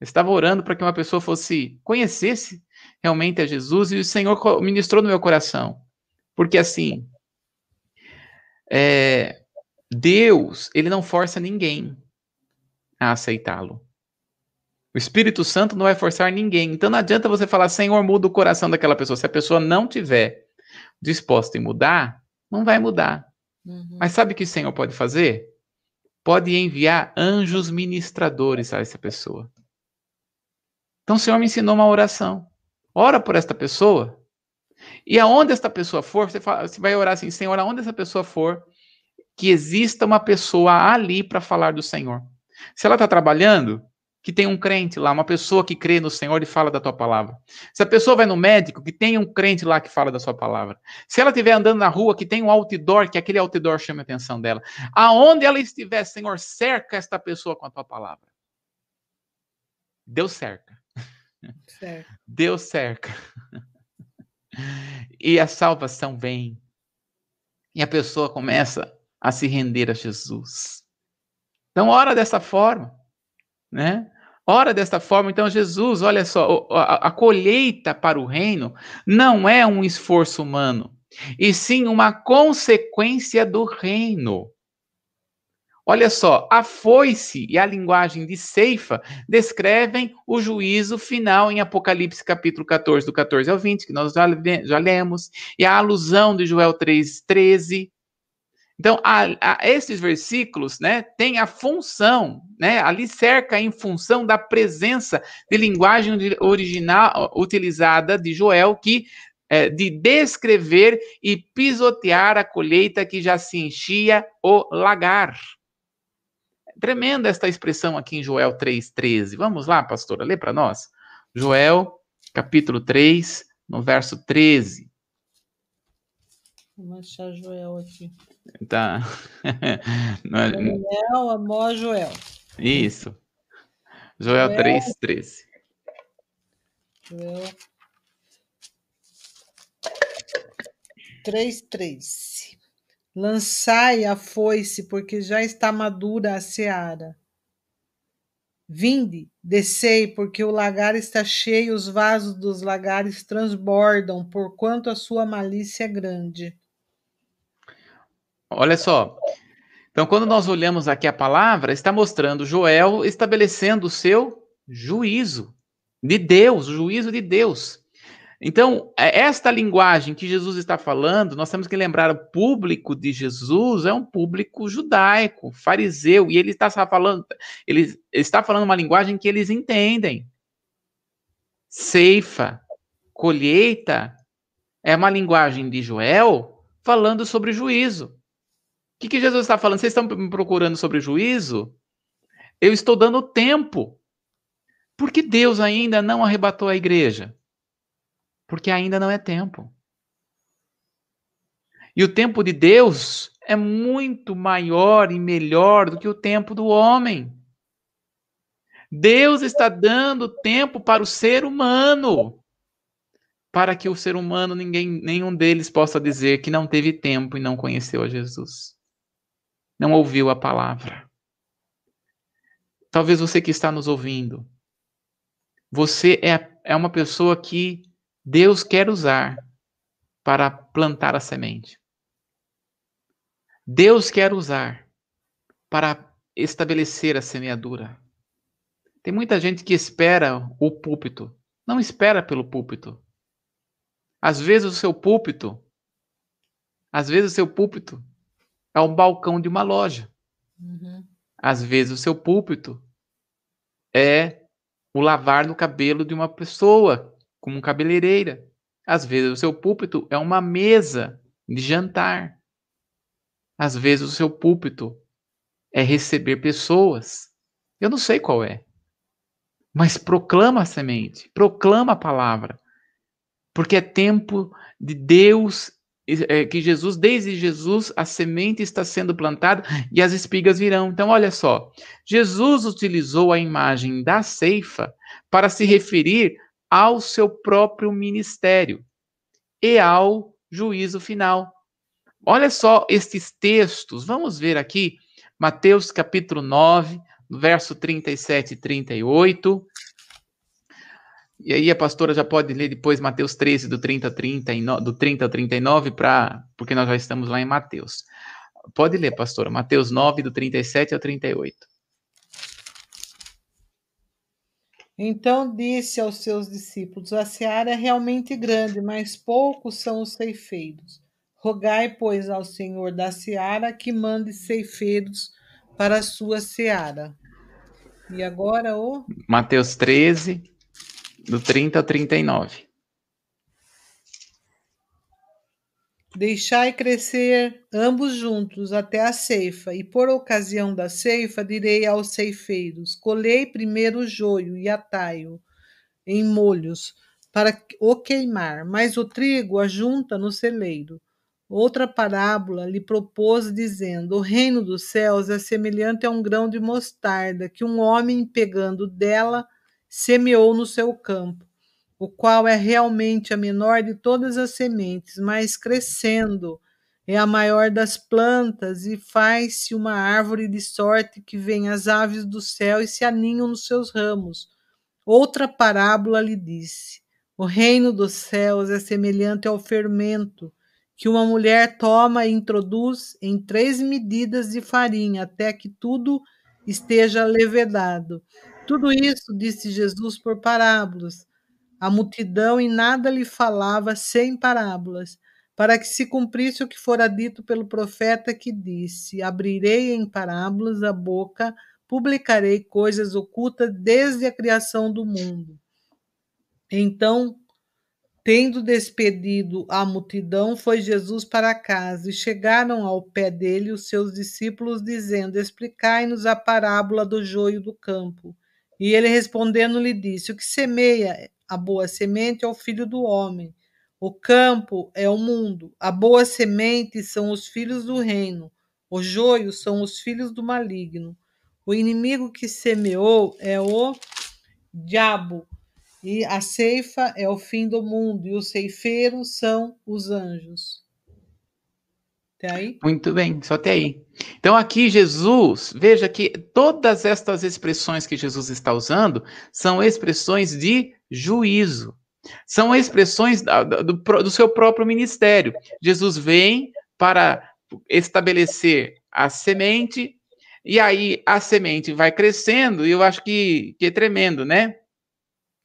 Eu estava orando para que uma pessoa fosse conhecesse realmente a Jesus e o Senhor ministrou no meu coração. Porque assim, é, Deus, ele não força ninguém a aceitá-lo. O Espírito Santo não vai forçar ninguém. Então não adianta você falar, Senhor, muda o coração daquela pessoa. Se a pessoa não tiver disposta em mudar, não vai mudar. Uhum. Mas sabe o que o Senhor pode fazer? Pode enviar anjos ministradores a essa pessoa. Então o Senhor me ensinou uma oração. Ora por esta pessoa. E aonde esta pessoa for, você, fala, você vai orar assim, Senhor, aonde essa pessoa for, que exista uma pessoa ali para falar do Senhor. Se ela está trabalhando, que tem um crente lá, uma pessoa que crê no Senhor e fala da tua palavra. Se a pessoa vai no médico, que tem um crente lá que fala da sua palavra. Se ela estiver andando na rua, que tem um outdoor, que aquele outdoor chame a atenção dela. Aonde ela estiver, Senhor, cerca esta pessoa com a tua palavra. Deus cerca. Certo. Deus cerca. E a salvação vem. E a pessoa começa a se render a Jesus. Então, ora dessa forma né? Ora desta forma, então Jesus, olha só, a, a, colheita para o reino não é um esforço humano, e sim uma consequência do reino. Olha só, a foice e a linguagem de ceifa descrevem o juízo final em Apocalipse capítulo 14, do 14 ao 20, que nós já, já lemos, e a alusão de Joel 3, 13, então, a, a, esses versículos, né, tem a função, né, ali cerca em função da presença de linguagem original utilizada de Joel, que é, de descrever e pisotear a colheita que já se enchia o lagar. Tremenda esta expressão aqui em Joel 3,13. Vamos lá, pastora, lê para nós. Joel, capítulo 3, no verso 13. Vamos achar Joel aqui. Tá. <laughs> Daniel, Amós, Joel. Isso. Joel, Joel 3, 13. Joel 3, 13. Lançai a foice, porque já está madura a seara. Vinde, descei, porque o lagar está cheio, os vasos dos lagares transbordam, porquanto a sua malícia é grande. Olha só. Então, quando nós olhamos aqui a palavra, está mostrando Joel estabelecendo o seu juízo de Deus, o juízo de Deus. Então, é, esta linguagem que Jesus está falando, nós temos que lembrar o público de Jesus é um público judaico, fariseu, e ele está falando, ele está falando uma linguagem que eles entendem. Ceifa, colheita, é uma linguagem de Joel falando sobre juízo. Que, que Jesus está falando? Vocês estão me procurando sobre juízo? Eu estou dando tempo. Porque Deus ainda não arrebatou a igreja? Porque ainda não é tempo. E o tempo de Deus é muito maior e melhor do que o tempo do homem. Deus está dando tempo para o ser humano, para que o ser humano, ninguém, nenhum deles possa dizer que não teve tempo e não conheceu a Jesus. Não ouviu a palavra. Talvez você que está nos ouvindo, você é, é uma pessoa que Deus quer usar para plantar a semente. Deus quer usar para estabelecer a semeadura. Tem muita gente que espera o púlpito. Não espera pelo púlpito. Às vezes o seu púlpito, às vezes o seu púlpito é um balcão de uma loja. Uhum. Às vezes o seu púlpito é o lavar no cabelo de uma pessoa como cabeleireira. Às vezes o seu púlpito é uma mesa de jantar. Às vezes o seu púlpito é receber pessoas. Eu não sei qual é. Mas proclama a semente, proclama a palavra. Porque é tempo de Deus, que Jesus, desde Jesus, a semente está sendo plantada e as espigas virão. Então, olha só, Jesus utilizou a imagem da ceifa para se referir ao seu próprio ministério e ao juízo final. Olha só estes textos, vamos ver aqui, Mateus capítulo 9, verso 37 e 38. E aí a pastora já pode ler depois Mateus 13, do 30, 30 do 30 ao 39, pra, porque nós já estamos lá em Mateus. Pode ler, pastora, Mateus 9, do 37 ao 38. Então disse aos seus discípulos: A seara é realmente grande, mas poucos são os ceifeiros. Rogai, pois, ao Senhor da seara que mande ceifeiros para a sua seara. E agora o. Mateus 13, do 30 ao 39. Deixai crescer ambos juntos até a ceifa, e por ocasião da ceifa direi aos ceifeiros: colhei primeiro o joio e atai-o em molhos para o queimar, mas o trigo ajunta no celeiro. Outra parábola lhe propôs, dizendo: O reino dos céus é semelhante a um grão de mostarda que um homem, pegando dela, semeou no seu campo o qual é realmente a menor de todas as sementes, mas crescendo é a maior das plantas e faz-se uma árvore de sorte que vem as aves do céu e se aninham nos seus ramos. Outra parábola lhe disse: O reino dos céus é semelhante ao fermento que uma mulher toma e introduz em três medidas de farinha até que tudo esteja levedado. Tudo isso disse Jesus por parábolas a multidão em nada lhe falava sem parábolas, para que se cumprisse o que fora dito pelo profeta que disse: Abrirei em parábolas a boca, publicarei coisas ocultas desde a criação do mundo. Então, tendo despedido a multidão, foi Jesus para casa e chegaram ao pé dele os seus discípulos, dizendo: Explicai-nos a parábola do joio do campo. E ele respondendo lhe disse: O que semeia a boa semente é o filho do homem. O campo é o mundo. A boa semente são os filhos do reino. O joio são os filhos do maligno. O inimigo que semeou é o diabo. E a ceifa é o fim do mundo. E os ceifeiros são os anjos. Até aí? Muito bem, só até aí. Então aqui Jesus, veja que todas estas expressões que Jesus está usando são expressões de juízo. São expressões do, do seu próprio ministério. Jesus vem para estabelecer a semente, e aí a semente vai crescendo, e eu acho que, que é tremendo, né?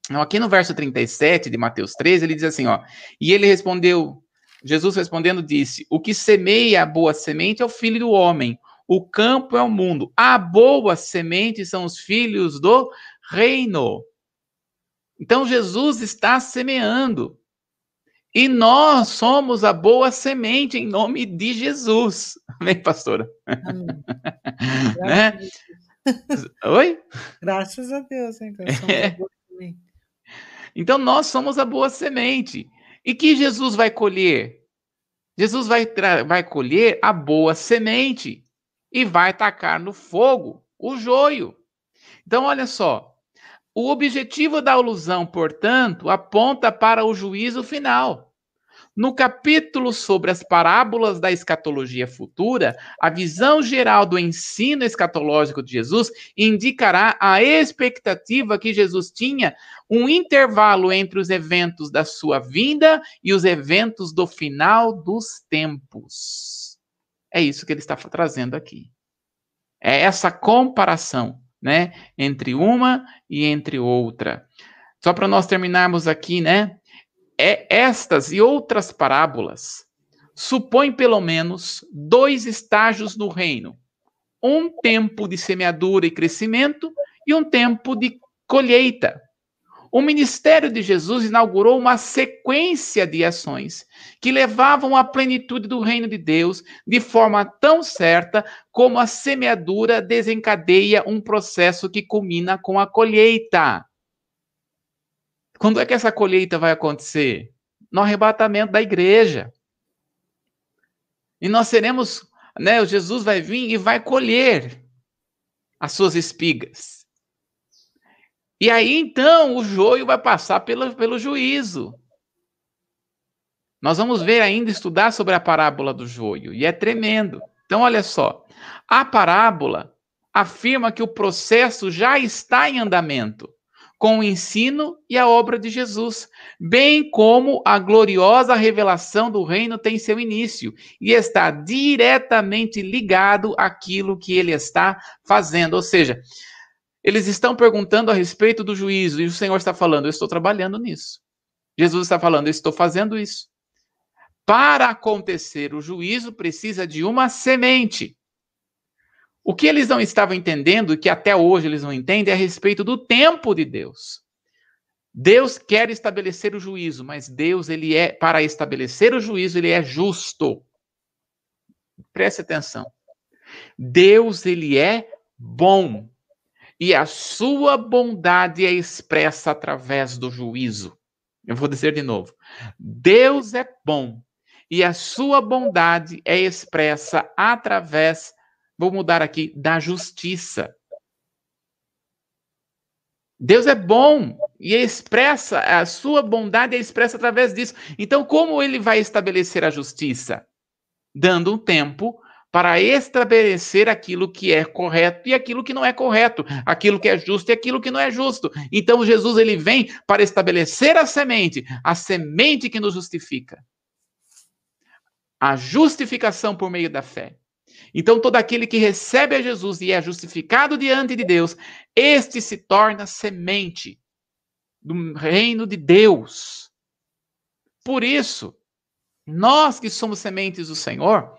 Então, aqui no verso 37 de Mateus 13, ele diz assim, ó, e ele respondeu, Jesus respondendo disse, o que semeia a boa semente é o filho do homem, o campo é o mundo, a boa semente são os filhos do reino. Então Jesus está semeando. E nós somos a boa semente em nome de Jesus. Amém, pastora? Amém. <laughs> né? Oi? Graças a Deus, então, <laughs> é. então nós somos a boa semente. E que Jesus vai colher? Jesus vai, vai colher a boa semente e vai tacar no fogo o joio. Então, olha só. O objetivo da alusão, portanto, aponta para o juízo final. No capítulo sobre as parábolas da escatologia futura, a visão geral do ensino escatológico de Jesus indicará a expectativa que Jesus tinha um intervalo entre os eventos da sua vinda e os eventos do final dos tempos. É isso que ele está trazendo aqui. É essa comparação, né, entre uma e entre outra. Só para nós terminarmos aqui, né? É estas e outras parábolas supõem pelo menos dois estágios no reino: um tempo de semeadura e crescimento e um tempo de colheita. O ministério de Jesus inaugurou uma sequência de ações que levavam à plenitude do reino de Deus de forma tão certa como a semeadura desencadeia um processo que culmina com a colheita. Quando é que essa colheita vai acontecer? No arrebatamento da igreja. E nós seremos, né? Jesus vai vir e vai colher as suas espigas. E aí então o joio vai passar pelo, pelo juízo. Nós vamos ver ainda estudar sobre a parábola do joio, e é tremendo. Então, olha só: a parábola afirma que o processo já está em andamento com o ensino e a obra de Jesus, bem como a gloriosa revelação do reino tem seu início e está diretamente ligado àquilo que ele está fazendo. Ou seja, eles estão perguntando a respeito do juízo e o Senhor está falando: Eu estou trabalhando nisso. Jesus está falando: Eu estou fazendo isso. Para acontecer o juízo, precisa de uma semente. O que eles não estavam entendendo, e que até hoje eles não entendem, é a respeito do tempo de Deus. Deus quer estabelecer o juízo, mas Deus, ele é, para estabelecer o juízo, ele é justo. Preste atenção. Deus, ele é bom. E a sua bondade é expressa através do juízo. Eu vou dizer de novo. Deus é bom. E a sua bondade é expressa através Vou mudar aqui, da justiça. Deus é bom e expressa, a sua bondade é expressa através disso. Então, como ele vai estabelecer a justiça? Dando um tempo para estabelecer aquilo que é correto e aquilo que não é correto, aquilo que é justo e aquilo que não é justo. Então, Jesus ele vem para estabelecer a semente, a semente que nos justifica. A justificação por meio da fé. Então, todo aquele que recebe a Jesus e é justificado diante de Deus, este se torna semente do reino de Deus. Por isso, nós que somos sementes do Senhor,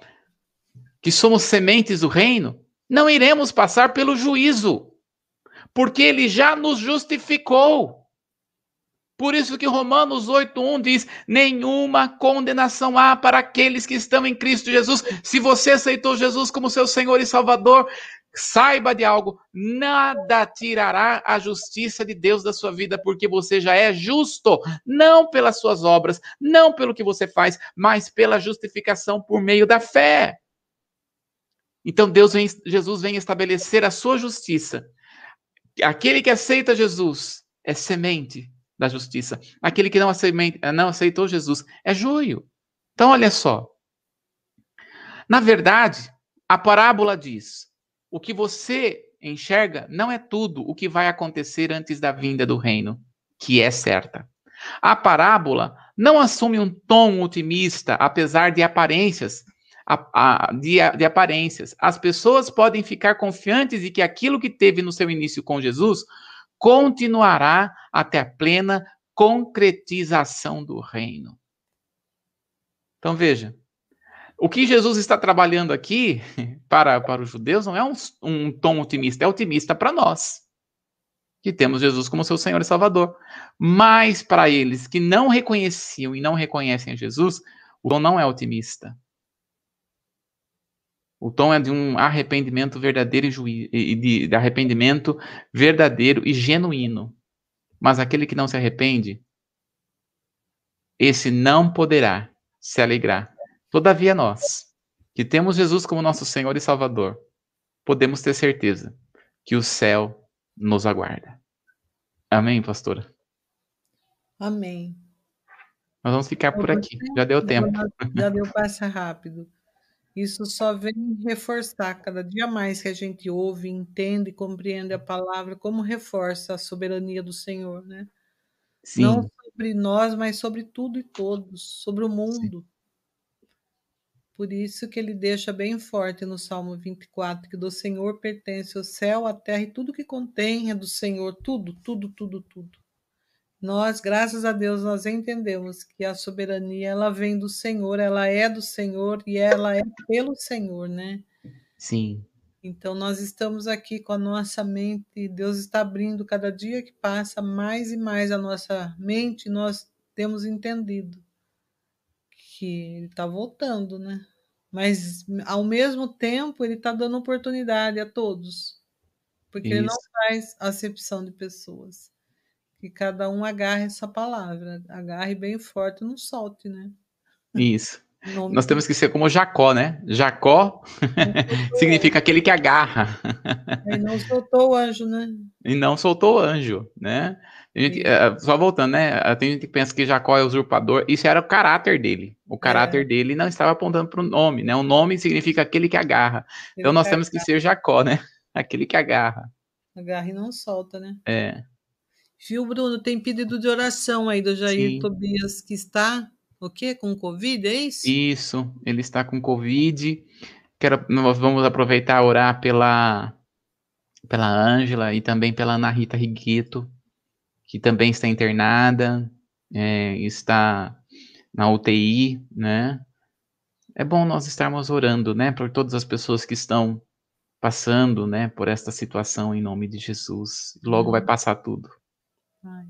que somos sementes do reino, não iremos passar pelo juízo, porque ele já nos justificou. Por isso que Romanos 8:1 diz: "Nenhuma condenação há para aqueles que estão em Cristo Jesus". Se você aceitou Jesus como seu Senhor e Salvador, saiba de algo, nada tirará a justiça de Deus da sua vida, porque você já é justo, não pelas suas obras, não pelo que você faz, mas pela justificação por meio da fé. Então Deus vem, Jesus vem estabelecer a sua justiça. Aquele que aceita Jesus é semente da justiça. Aquele que não, não aceitou Jesus é joio. Então, olha só. Na verdade, a parábola diz: o que você enxerga não é tudo o que vai acontecer antes da vinda do reino, que é certa. A parábola não assume um tom otimista, apesar de aparências. A, a, de, de aparências. As pessoas podem ficar confiantes de que aquilo que teve no seu início com Jesus continuará até a plena concretização do reino. Então veja, o que Jesus está trabalhando aqui <laughs> para, para os judeus não é um, um tom otimista, é otimista para nós, que temos Jesus como seu Senhor e Salvador. Mas para eles que não reconheciam e não reconhecem Jesus, o tom não é otimista. O tom é de um arrependimento verdadeiro e, juí de, de arrependimento verdadeiro e genuíno. Mas aquele que não se arrepende, esse não poderá se alegrar. Todavia nós, que temos Jesus como nosso Senhor e Salvador, podemos ter certeza que o céu nos aguarda. Amém, pastora? Amém. Nós vamos ficar por aqui. Já deu tempo. Já deu passa rápido. Isso só vem reforçar cada dia mais que a gente ouve, entende e compreende a palavra, como reforça a soberania do Senhor, né? Sim. Não sobre nós, mas sobre tudo e todos, sobre o mundo. Sim. Por isso que ele deixa bem forte no Salmo 24 que do Senhor pertence o céu, a terra e tudo que contém é do Senhor, tudo, tudo, tudo, tudo. Nós, graças a Deus, nós entendemos que a soberania ela vem do Senhor, ela é do Senhor e ela é pelo Senhor, né? Sim. Então nós estamos aqui com a nossa mente, Deus está abrindo cada dia que passa mais e mais a nossa mente, nós temos entendido que ele está voltando, né? Mas ao mesmo tempo ele está dando oportunidade a todos, porque Isso. ele não faz acepção de pessoas que cada um agarre essa palavra, agarre bem forte, não solte, né? Isso. Nós temos que ser como Jacó, né? Jacó <laughs> significa aquele que agarra. E não soltou o anjo, né? E não soltou o anjo, né? Gente, é, só voltando, né? Tem gente que pensa que Jacó é usurpador. Isso era o caráter dele. O caráter é. dele não estava apontando para o nome, né? O nome significa aquele que agarra. Então nós temos que ser Jacó, né? <laughs> Aquele que agarra. Agarra e não solta, né? É. Viu, Bruno? Tem pedido de oração aí do Jair Sim. Tobias, que está o quê? Com Covid, é isso? Isso, ele está com Covid. Quero, nós vamos aproveitar a orar pela pela Ângela e também pela Ana Rita Rigueto, que também está internada, é, está na UTI, né? É bom nós estarmos orando, né, por todas as pessoas que estão passando, né, por esta situação em nome de Jesus. Logo vai passar tudo. Ai.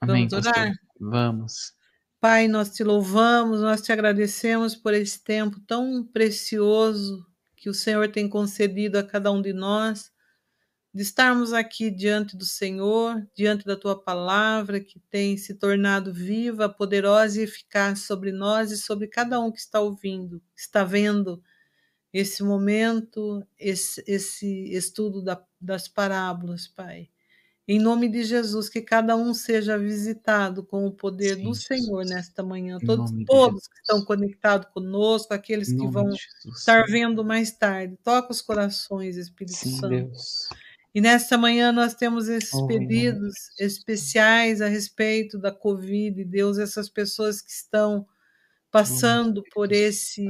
Amém, Vamos orar? Pastor? Vamos. Pai, nós te louvamos, nós te agradecemos por esse tempo tão precioso que o Senhor tem concedido a cada um de nós, de estarmos aqui diante do Senhor, diante da tua palavra, que tem se tornado viva, poderosa e eficaz sobre nós e sobre cada um que está ouvindo, está vendo esse momento, esse, esse estudo da, das parábolas, Pai. Em nome de Jesus, que cada um seja visitado com o poder Sim, do Senhor Jesus. nesta manhã. Todos, todos que estão conectados conosco, aqueles que vão estar vendo mais tarde. Toca os corações, Espírito Sim, Santo. Deus. E nesta manhã nós temos esses oh, pedidos especiais a respeito da Covid, Deus, essas pessoas que estão passando oh, por esse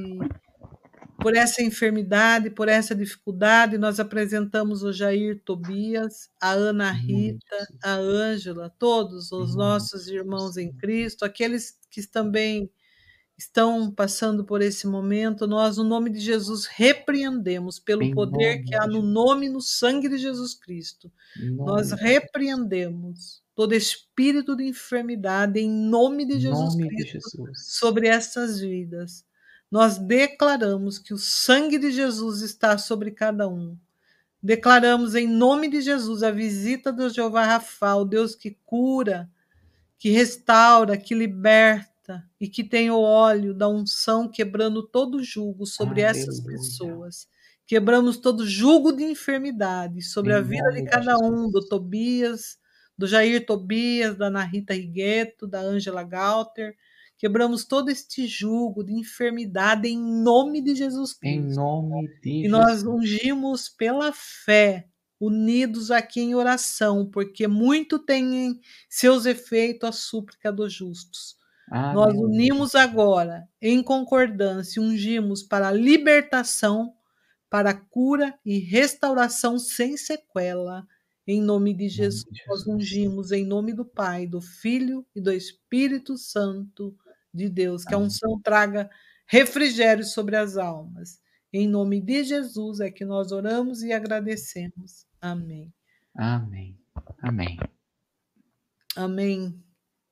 por essa enfermidade, por essa dificuldade, nós apresentamos o Jair Tobias, a Ana Rita, a Ângela, todos os nossos irmãos em Cristo, aqueles que também estão passando por esse momento, nós, no nome de Jesus, repreendemos pelo poder que há no nome e no sangue de Jesus Cristo. Nós repreendemos todo espírito de enfermidade em nome de Jesus nome Cristo de Jesus. sobre essas vidas nós declaramos que o sangue de Jesus está sobre cada um. Declaramos em nome de Jesus a visita do Jeová Rafa, o Deus que cura, que restaura, que liberta e que tem o óleo da unção quebrando todo jugo sobre Aleluia. essas pessoas. Quebramos todo jugo de enfermidade sobre em a vida de cada de um, do Tobias, do Jair Tobias, da Ana Rita Rigueto, da Ângela Galter, Quebramos todo este jugo de enfermidade em nome de Jesus Cristo. Em nome de E nós ungimos pela fé, unidos aqui em oração, porque muito tem em seus efeitos a súplica dos justos. Amém. Nós unimos agora, em concordância, ungimos para a libertação, para a cura e restauração sem sequela, Em nome de Jesus, nome de Jesus. nós ungimos em nome do Pai, do Filho e do Espírito Santo de Deus, que a unção traga refrigério sobre as almas. Em nome de Jesus é que nós oramos e agradecemos. Amém. Amém. Amém. Amém.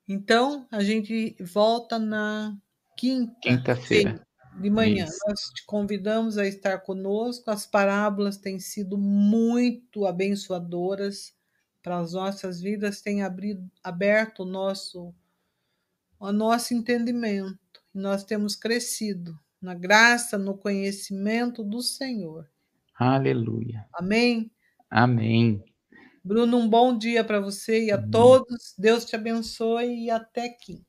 Então, a gente volta na quinta quinta-feira de manhã. Isso. Nós te convidamos a estar conosco. As parábolas têm sido muito abençoadoras para as nossas vidas, têm abrido, aberto o nosso, o nosso entendimento. Nós temos crescido na graça, no conhecimento do Senhor. Aleluia. Amém. Amém. Bruno, um bom dia para você e a todos. Deus te abençoe e até quinta.